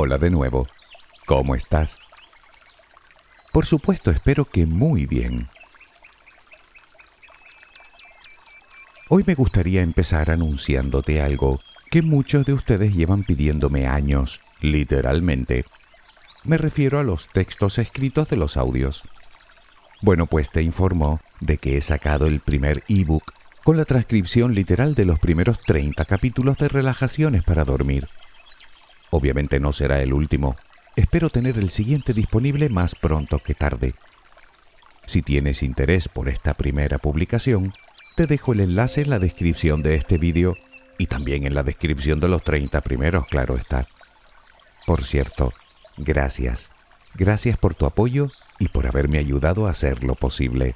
Hola de nuevo. ¿Cómo estás? Por supuesto, espero que muy bien. Hoy me gustaría empezar anunciándote algo que muchos de ustedes llevan pidiéndome años, literalmente. Me refiero a los textos escritos de los audios. Bueno, pues te informo de que he sacado el primer ebook con la transcripción literal de los primeros 30 capítulos de Relajaciones para dormir. Obviamente no será el último. Espero tener el siguiente disponible más pronto que tarde. Si tienes interés por esta primera publicación, te dejo el enlace en la descripción de este vídeo y también en la descripción de los 30 primeros, claro está. Por cierto, gracias. Gracias por tu apoyo y por haberme ayudado a hacerlo posible.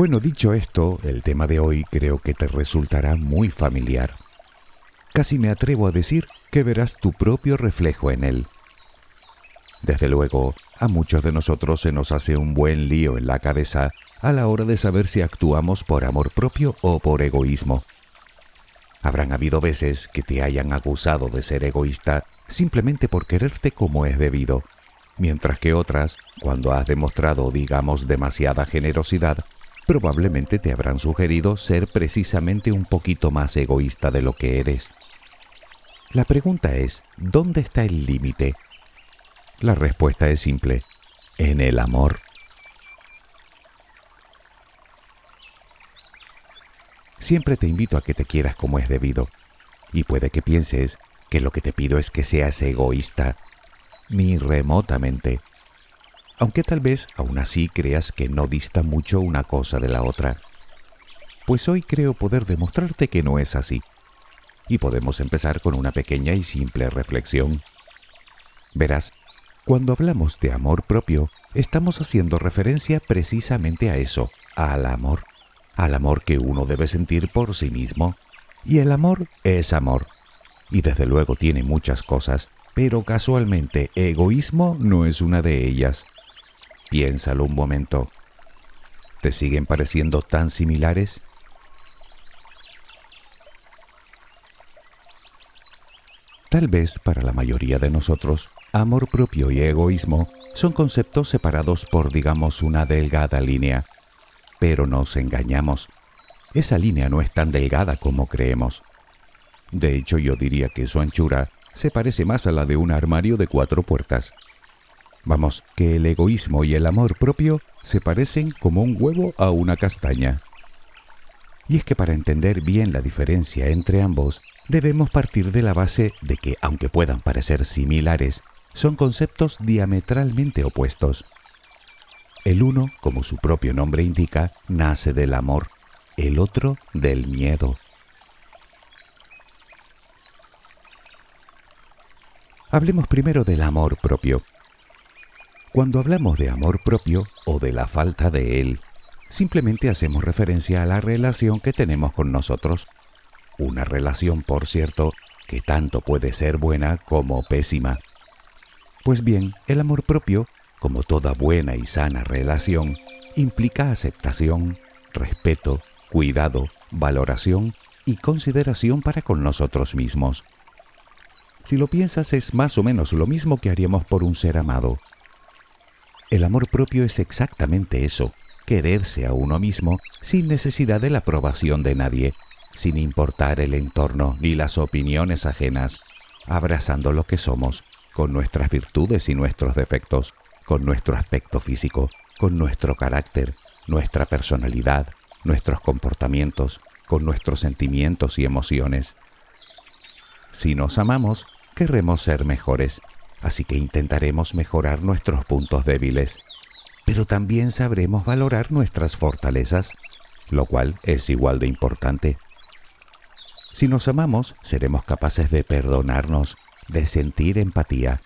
Bueno, dicho esto, el tema de hoy creo que te resultará muy familiar. Casi me atrevo a decir que verás tu propio reflejo en él. Desde luego, a muchos de nosotros se nos hace un buen lío en la cabeza a la hora de saber si actuamos por amor propio o por egoísmo. Habrán habido veces que te hayan acusado de ser egoísta simplemente por quererte como es debido, mientras que otras, cuando has demostrado, digamos, demasiada generosidad, probablemente te habrán sugerido ser precisamente un poquito más egoísta de lo que eres. La pregunta es, ¿dónde está el límite? La respuesta es simple, en el amor. Siempre te invito a que te quieras como es debido, y puede que pienses que lo que te pido es que seas egoísta, ni remotamente, aunque tal vez aún así creas que no dista mucho una cosa de la otra. Pues hoy creo poder demostrarte que no es así, y podemos empezar con una pequeña y simple reflexión. Verás, cuando hablamos de amor propio, estamos haciendo referencia precisamente a eso, al amor, al amor que uno debe sentir por sí mismo. Y el amor es amor. Y desde luego tiene muchas cosas, pero casualmente egoísmo no es una de ellas. Piénsalo un momento. ¿Te siguen pareciendo tan similares? Tal vez para la mayoría de nosotros Amor propio y egoísmo son conceptos separados por, digamos, una delgada línea. Pero nos engañamos. Esa línea no es tan delgada como creemos. De hecho, yo diría que su anchura se parece más a la de un armario de cuatro puertas. Vamos, que el egoísmo y el amor propio se parecen como un huevo a una castaña. Y es que para entender bien la diferencia entre ambos, debemos partir de la base de que, aunque puedan parecer similares, son conceptos diametralmente opuestos. El uno, como su propio nombre indica, nace del amor, el otro del miedo. Hablemos primero del amor propio. Cuando hablamos de amor propio o de la falta de él, simplemente hacemos referencia a la relación que tenemos con nosotros. Una relación, por cierto, que tanto puede ser buena como pésima. Pues bien, el amor propio, como toda buena y sana relación, implica aceptación, respeto, cuidado, valoración y consideración para con nosotros mismos. Si lo piensas es más o menos lo mismo que haríamos por un ser amado. El amor propio es exactamente eso, quererse a uno mismo sin necesidad de la aprobación de nadie, sin importar el entorno ni las opiniones ajenas, abrazando lo que somos, con nuestras virtudes y nuestros defectos, con nuestro aspecto físico, con nuestro carácter, nuestra personalidad, nuestros comportamientos, con nuestros sentimientos y emociones. Si nos amamos, querremos ser mejores, así que intentaremos mejorar nuestros puntos débiles, pero también sabremos valorar nuestras fortalezas, lo cual es igual de importante. Si nos amamos, seremos capaces de perdonarnos, de sentir empatía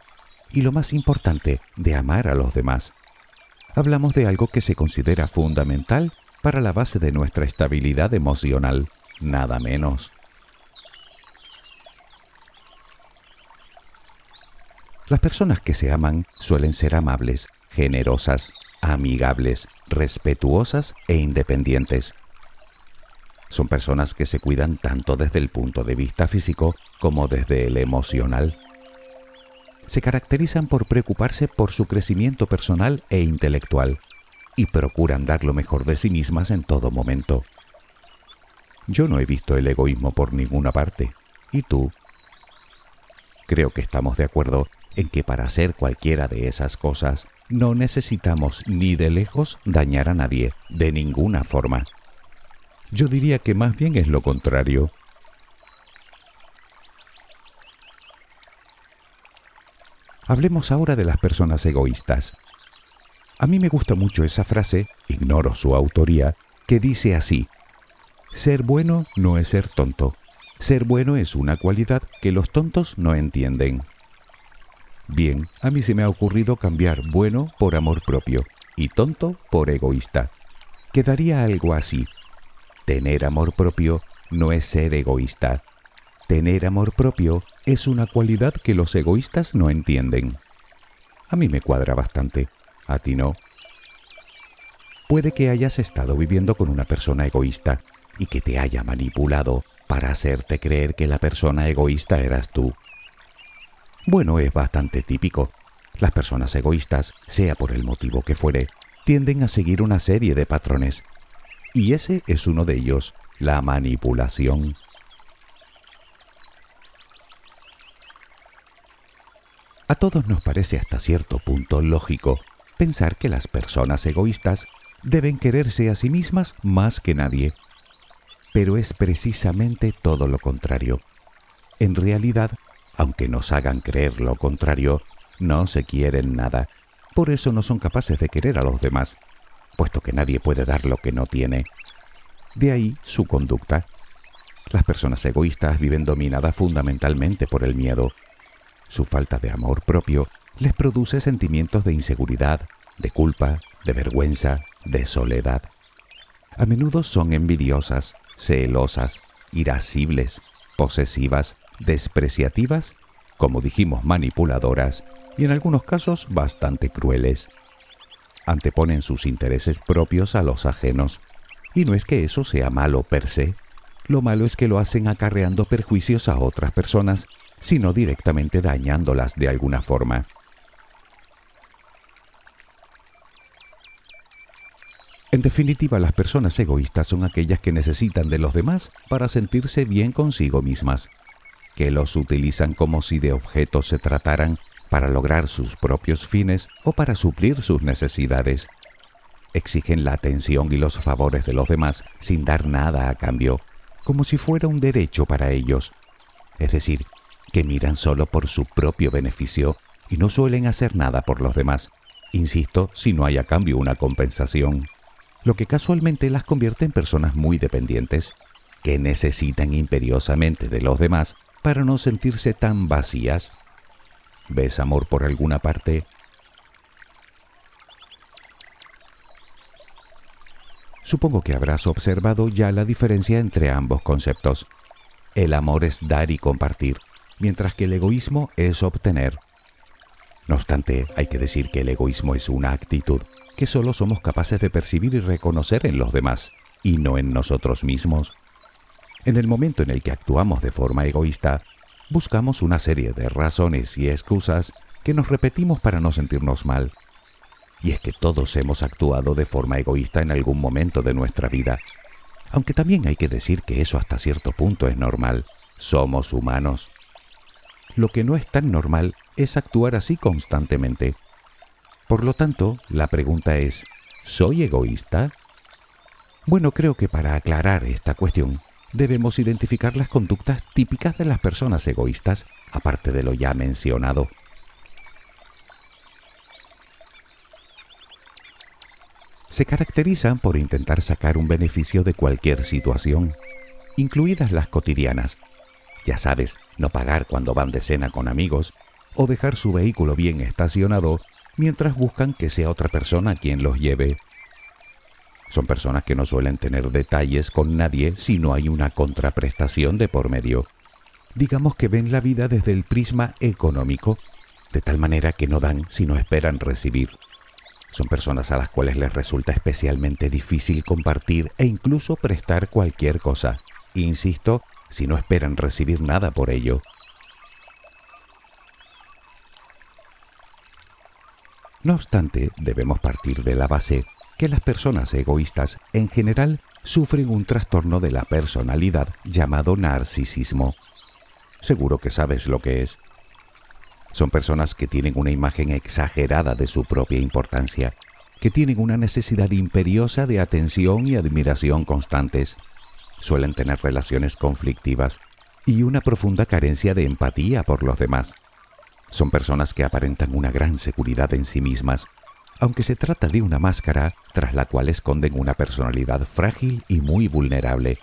y lo más importante, de amar a los demás. Hablamos de algo que se considera fundamental para la base de nuestra estabilidad emocional, nada menos. Las personas que se aman suelen ser amables, generosas, amigables, respetuosas e independientes. Son personas que se cuidan tanto desde el punto de vista físico como desde el emocional. Se caracterizan por preocuparse por su crecimiento personal e intelectual y procuran dar lo mejor de sí mismas en todo momento. Yo no he visto el egoísmo por ninguna parte. ¿Y tú? Creo que estamos de acuerdo en que para hacer cualquiera de esas cosas no necesitamos ni de lejos dañar a nadie, de ninguna forma. Yo diría que más bien es lo contrario. Hablemos ahora de las personas egoístas. A mí me gusta mucho esa frase, ignoro su autoría, que dice así, ser bueno no es ser tonto, ser bueno es una cualidad que los tontos no entienden. Bien, a mí se me ha ocurrido cambiar bueno por amor propio y tonto por egoísta. Quedaría algo así. Tener amor propio no es ser egoísta. Tener amor propio es una cualidad que los egoístas no entienden. A mí me cuadra bastante, a ti no. Puede que hayas estado viviendo con una persona egoísta y que te haya manipulado para hacerte creer que la persona egoísta eras tú. Bueno, es bastante típico. Las personas egoístas, sea por el motivo que fuere, tienden a seguir una serie de patrones. Y ese es uno de ellos, la manipulación. A todos nos parece hasta cierto punto lógico pensar que las personas egoístas deben quererse a sí mismas más que nadie. Pero es precisamente todo lo contrario. En realidad, aunque nos hagan creer lo contrario, no se quieren nada. Por eso no son capaces de querer a los demás, puesto que nadie puede dar lo que no tiene. De ahí su conducta. Las personas egoístas viven dominadas fundamentalmente por el miedo. Su falta de amor propio les produce sentimientos de inseguridad, de culpa, de vergüenza, de soledad. A menudo son envidiosas, celosas, irascibles, posesivas, despreciativas, como dijimos manipuladoras y en algunos casos bastante crueles. Anteponen sus intereses propios a los ajenos. Y no es que eso sea malo per se. Lo malo es que lo hacen acarreando perjuicios a otras personas, sino directamente dañándolas de alguna forma. En definitiva, las personas egoístas son aquellas que necesitan de los demás para sentirse bien consigo mismas que los utilizan como si de objetos se trataran para lograr sus propios fines o para suplir sus necesidades. Exigen la atención y los favores de los demás sin dar nada a cambio, como si fuera un derecho para ellos. Es decir, que miran solo por su propio beneficio y no suelen hacer nada por los demás, insisto, si no hay a cambio una compensación, lo que casualmente las convierte en personas muy dependientes, que necesitan imperiosamente de los demás para no sentirse tan vacías? ¿Ves amor por alguna parte? Supongo que habrás observado ya la diferencia entre ambos conceptos. El amor es dar y compartir, mientras que el egoísmo es obtener. No obstante, hay que decir que el egoísmo es una actitud que solo somos capaces de percibir y reconocer en los demás, y no en nosotros mismos. En el momento en el que actuamos de forma egoísta, buscamos una serie de razones y excusas que nos repetimos para no sentirnos mal. Y es que todos hemos actuado de forma egoísta en algún momento de nuestra vida. Aunque también hay que decir que eso hasta cierto punto es normal. Somos humanos. Lo que no es tan normal es actuar así constantemente. Por lo tanto, la pregunta es, ¿soy egoísta? Bueno, creo que para aclarar esta cuestión debemos identificar las conductas típicas de las personas egoístas, aparte de lo ya mencionado. Se caracterizan por intentar sacar un beneficio de cualquier situación, incluidas las cotidianas. Ya sabes, no pagar cuando van de cena con amigos o dejar su vehículo bien estacionado mientras buscan que sea otra persona quien los lleve. Son personas que no suelen tener detalles con nadie si no hay una contraprestación de por medio. Digamos que ven la vida desde el prisma económico, de tal manera que no dan si no esperan recibir. Son personas a las cuales les resulta especialmente difícil compartir e incluso prestar cualquier cosa. Insisto, si no esperan recibir nada por ello. No obstante, debemos partir de la base que las personas egoístas en general sufren un trastorno de la personalidad llamado narcisismo. Seguro que sabes lo que es. Son personas que tienen una imagen exagerada de su propia importancia, que tienen una necesidad imperiosa de atención y admiración constantes. Suelen tener relaciones conflictivas y una profunda carencia de empatía por los demás. Son personas que aparentan una gran seguridad en sí mismas, aunque se trata de una máscara tras la cual esconden una personalidad frágil y muy vulnerable,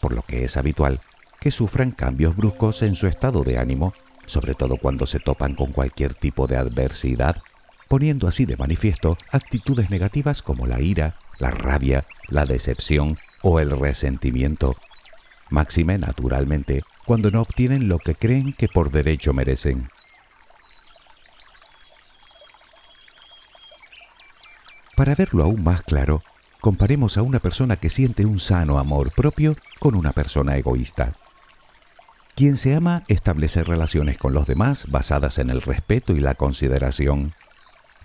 por lo que es habitual que sufran cambios bruscos en su estado de ánimo sobre todo cuando se topan con cualquier tipo de adversidad, poniendo así de manifiesto actitudes negativas como la ira, la rabia, la decepción o el resentimiento. Máxime, naturalmente, cuando no obtienen lo que creen que por derecho merecen. Para verlo aún más claro, comparemos a una persona que siente un sano amor propio con una persona egoísta. Quien se ama establece relaciones con los demás basadas en el respeto y la consideración,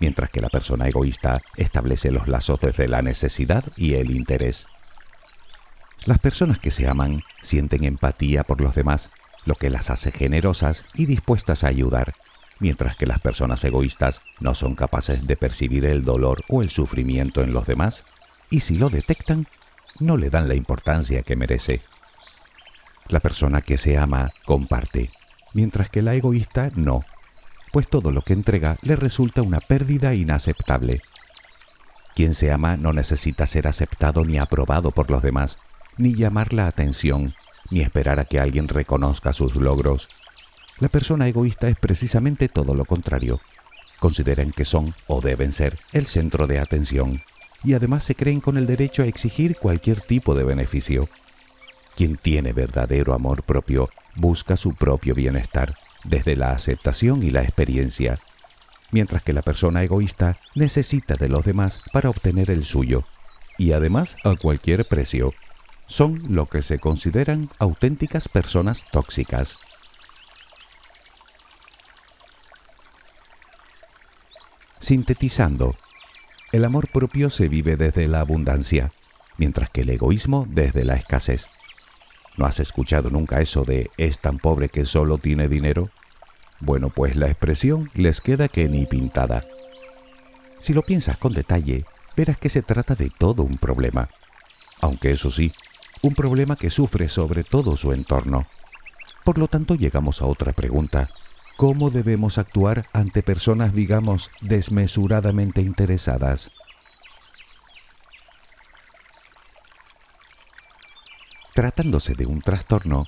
mientras que la persona egoísta establece los lazos desde la necesidad y el interés. Las personas que se aman sienten empatía por los demás, lo que las hace generosas y dispuestas a ayudar, mientras que las personas egoístas no son capaces de percibir el dolor o el sufrimiento en los demás, y si lo detectan, no le dan la importancia que merece. La persona que se ama comparte, mientras que la egoísta no, pues todo lo que entrega le resulta una pérdida inaceptable. Quien se ama no necesita ser aceptado ni aprobado por los demás, ni llamar la atención, ni esperar a que alguien reconozca sus logros. La persona egoísta es precisamente todo lo contrario. Consideran que son o deben ser el centro de atención y además se creen con el derecho a exigir cualquier tipo de beneficio. Quien tiene verdadero amor propio busca su propio bienestar desde la aceptación y la experiencia, mientras que la persona egoísta necesita de los demás para obtener el suyo, y además a cualquier precio. Son lo que se consideran auténticas personas tóxicas. Sintetizando, el amor propio se vive desde la abundancia, mientras que el egoísmo desde la escasez. ¿No has escuchado nunca eso de es tan pobre que solo tiene dinero? Bueno, pues la expresión les queda que ni pintada. Si lo piensas con detalle, verás que se trata de todo un problema. Aunque eso sí, un problema que sufre sobre todo su entorno. Por lo tanto, llegamos a otra pregunta. ¿Cómo debemos actuar ante personas, digamos, desmesuradamente interesadas? Tratándose de un trastorno,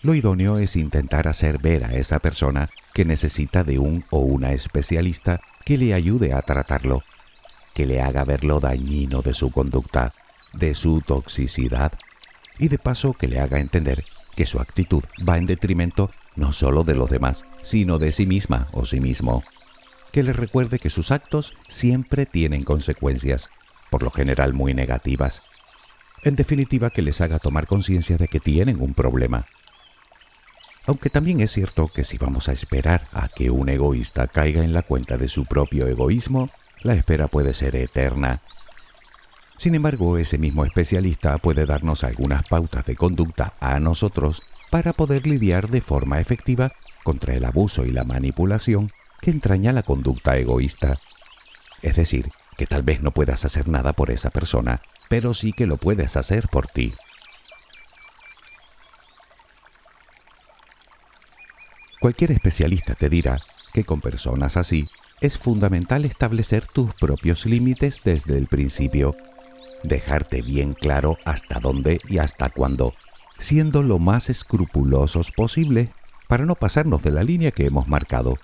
lo idóneo es intentar hacer ver a esa persona que necesita de un o una especialista que le ayude a tratarlo, que le haga ver lo dañino de su conducta, de su toxicidad, y de paso que le haga entender que su actitud va en detrimento no solo de los demás, sino de sí misma o sí mismo. Que le recuerde que sus actos siempre tienen consecuencias, por lo general muy negativas, en definitiva, que les haga tomar conciencia de que tienen un problema. Aunque también es cierto que si vamos a esperar a que un egoísta caiga en la cuenta de su propio egoísmo, la espera puede ser eterna. Sin embargo, ese mismo especialista puede darnos algunas pautas de conducta a nosotros para poder lidiar de forma efectiva contra el abuso y la manipulación que entraña la conducta egoísta. Es decir, que tal vez no puedas hacer nada por esa persona, pero sí que lo puedes hacer por ti. Cualquier especialista te dirá que con personas así es fundamental establecer tus propios límites desde el principio, dejarte bien claro hasta dónde y hasta cuándo, siendo lo más escrupulosos posible para no pasarnos de la línea que hemos marcado.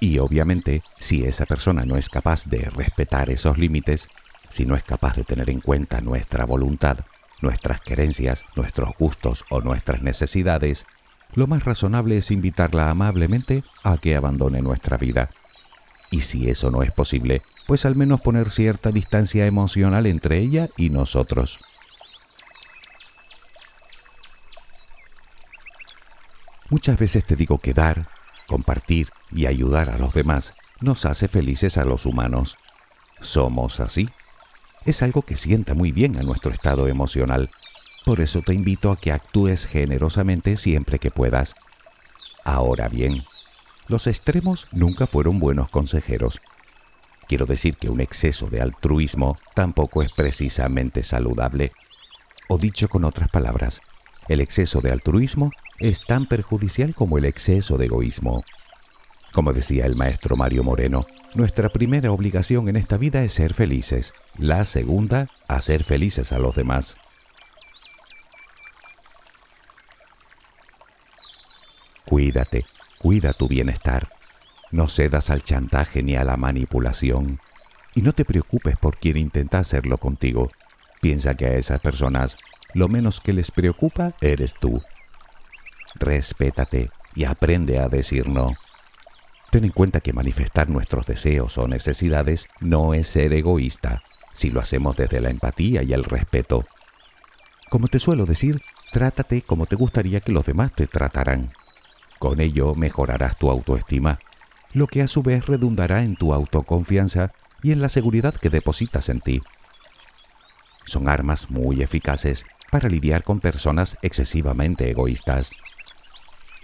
Y obviamente, si esa persona no es capaz de respetar esos límites, si no es capaz de tener en cuenta nuestra voluntad, nuestras creencias, nuestros gustos o nuestras necesidades, lo más razonable es invitarla amablemente a que abandone nuestra vida. Y si eso no es posible, pues al menos poner cierta distancia emocional entre ella y nosotros. Muchas veces te digo que dar, compartir y ayudar a los demás nos hace felices a los humanos. Somos así. Es algo que sienta muy bien a nuestro estado emocional. Por eso te invito a que actúes generosamente siempre que puedas. Ahora bien, los extremos nunca fueron buenos consejeros. Quiero decir que un exceso de altruismo tampoco es precisamente saludable. O dicho con otras palabras, el exceso de altruismo es tan perjudicial como el exceso de egoísmo. Como decía el maestro Mario Moreno, nuestra primera obligación en esta vida es ser felices, la segunda, hacer felices a los demás. Cuídate, cuida tu bienestar. No cedas al chantaje ni a la manipulación. Y no te preocupes por quien intenta hacerlo contigo. Piensa que a esas personas lo menos que les preocupa eres tú. Respétate y aprende a decir no. Ten en cuenta que manifestar nuestros deseos o necesidades no es ser egoísta, si lo hacemos desde la empatía y el respeto. Como te suelo decir, trátate como te gustaría que los demás te trataran. Con ello mejorarás tu autoestima lo que a su vez redundará en tu autoconfianza y en la seguridad que depositas en ti. Son armas muy eficaces para lidiar con personas excesivamente egoístas.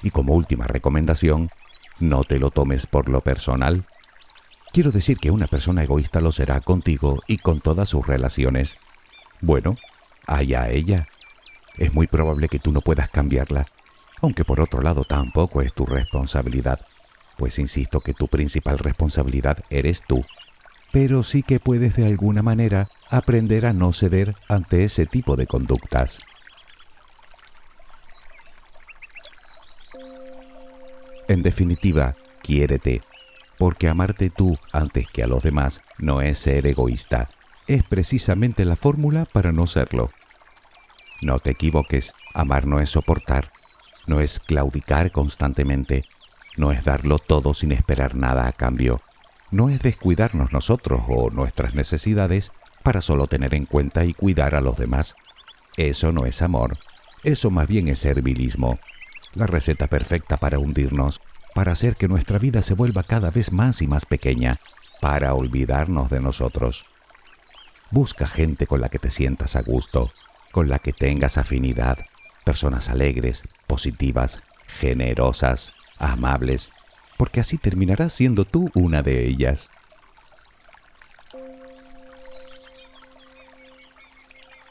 Y como última recomendación, no te lo tomes por lo personal. Quiero decir que una persona egoísta lo será contigo y con todas sus relaciones. Bueno, allá ella. Es muy probable que tú no puedas cambiarla, aunque por otro lado tampoco es tu responsabilidad pues insisto que tu principal responsabilidad eres tú, pero sí que puedes de alguna manera aprender a no ceder ante ese tipo de conductas. En definitiva, quiérete, porque amarte tú antes que a los demás no es ser egoísta, es precisamente la fórmula para no serlo. No te equivoques, amar no es soportar, no es claudicar constantemente, no es darlo todo sin esperar nada a cambio. No es descuidarnos nosotros o nuestras necesidades para solo tener en cuenta y cuidar a los demás. Eso no es amor. Eso más bien es servilismo. La receta perfecta para hundirnos, para hacer que nuestra vida se vuelva cada vez más y más pequeña, para olvidarnos de nosotros. Busca gente con la que te sientas a gusto, con la que tengas afinidad, personas alegres, positivas, generosas, amables, porque así terminarás siendo tú una de ellas.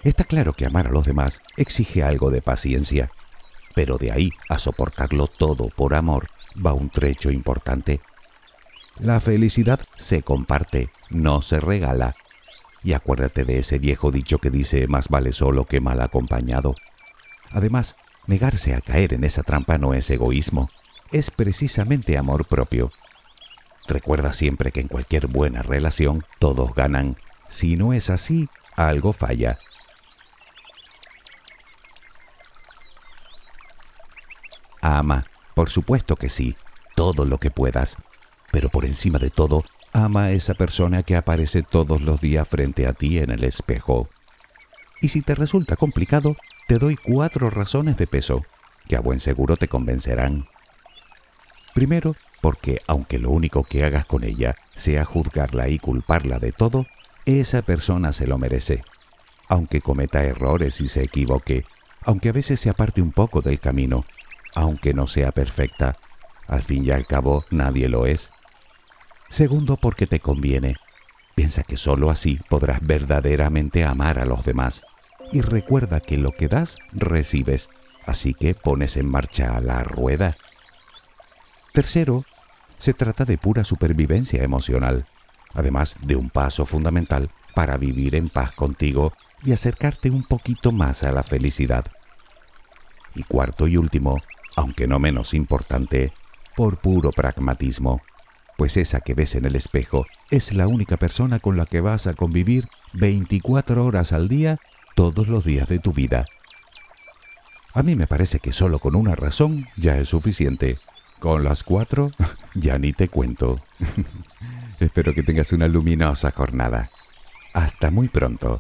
Está claro que amar a los demás exige algo de paciencia, pero de ahí a soportarlo todo por amor va un trecho importante. La felicidad se comparte, no se regala. Y acuérdate de ese viejo dicho que dice más vale solo que mal acompañado. Además, negarse a caer en esa trampa no es egoísmo, es precisamente amor propio. Recuerda siempre que en cualquier buena relación todos ganan. Si no es así, algo falla. Ama, por supuesto que sí, todo lo que puedas. Pero por encima de todo, ama a esa persona que aparece todos los días frente a ti en el espejo. Y si te resulta complicado, te doy cuatro razones de peso, que a buen seguro te convencerán. Primero, porque aunque lo único que hagas con ella sea juzgarla y culparla de todo, esa persona se lo merece. Aunque cometa errores y se equivoque, aunque a veces se aparte un poco del camino, aunque no sea perfecta, al fin y al cabo nadie lo es. Segundo, porque te conviene. Piensa que sólo así podrás verdaderamente amar a los demás. Y recuerda que lo que das, recibes. Así que pones en marcha la rueda. Tercero, se trata de pura supervivencia emocional, además de un paso fundamental para vivir en paz contigo y acercarte un poquito más a la felicidad. Y cuarto y último, aunque no menos importante, por puro pragmatismo, pues esa que ves en el espejo es la única persona con la que vas a convivir 24 horas al día todos los días de tu vida. A mí me parece que solo con una razón ya es suficiente con las cuatro, ya ni te cuento. Espero que tengas una luminosa jornada. Hasta muy pronto.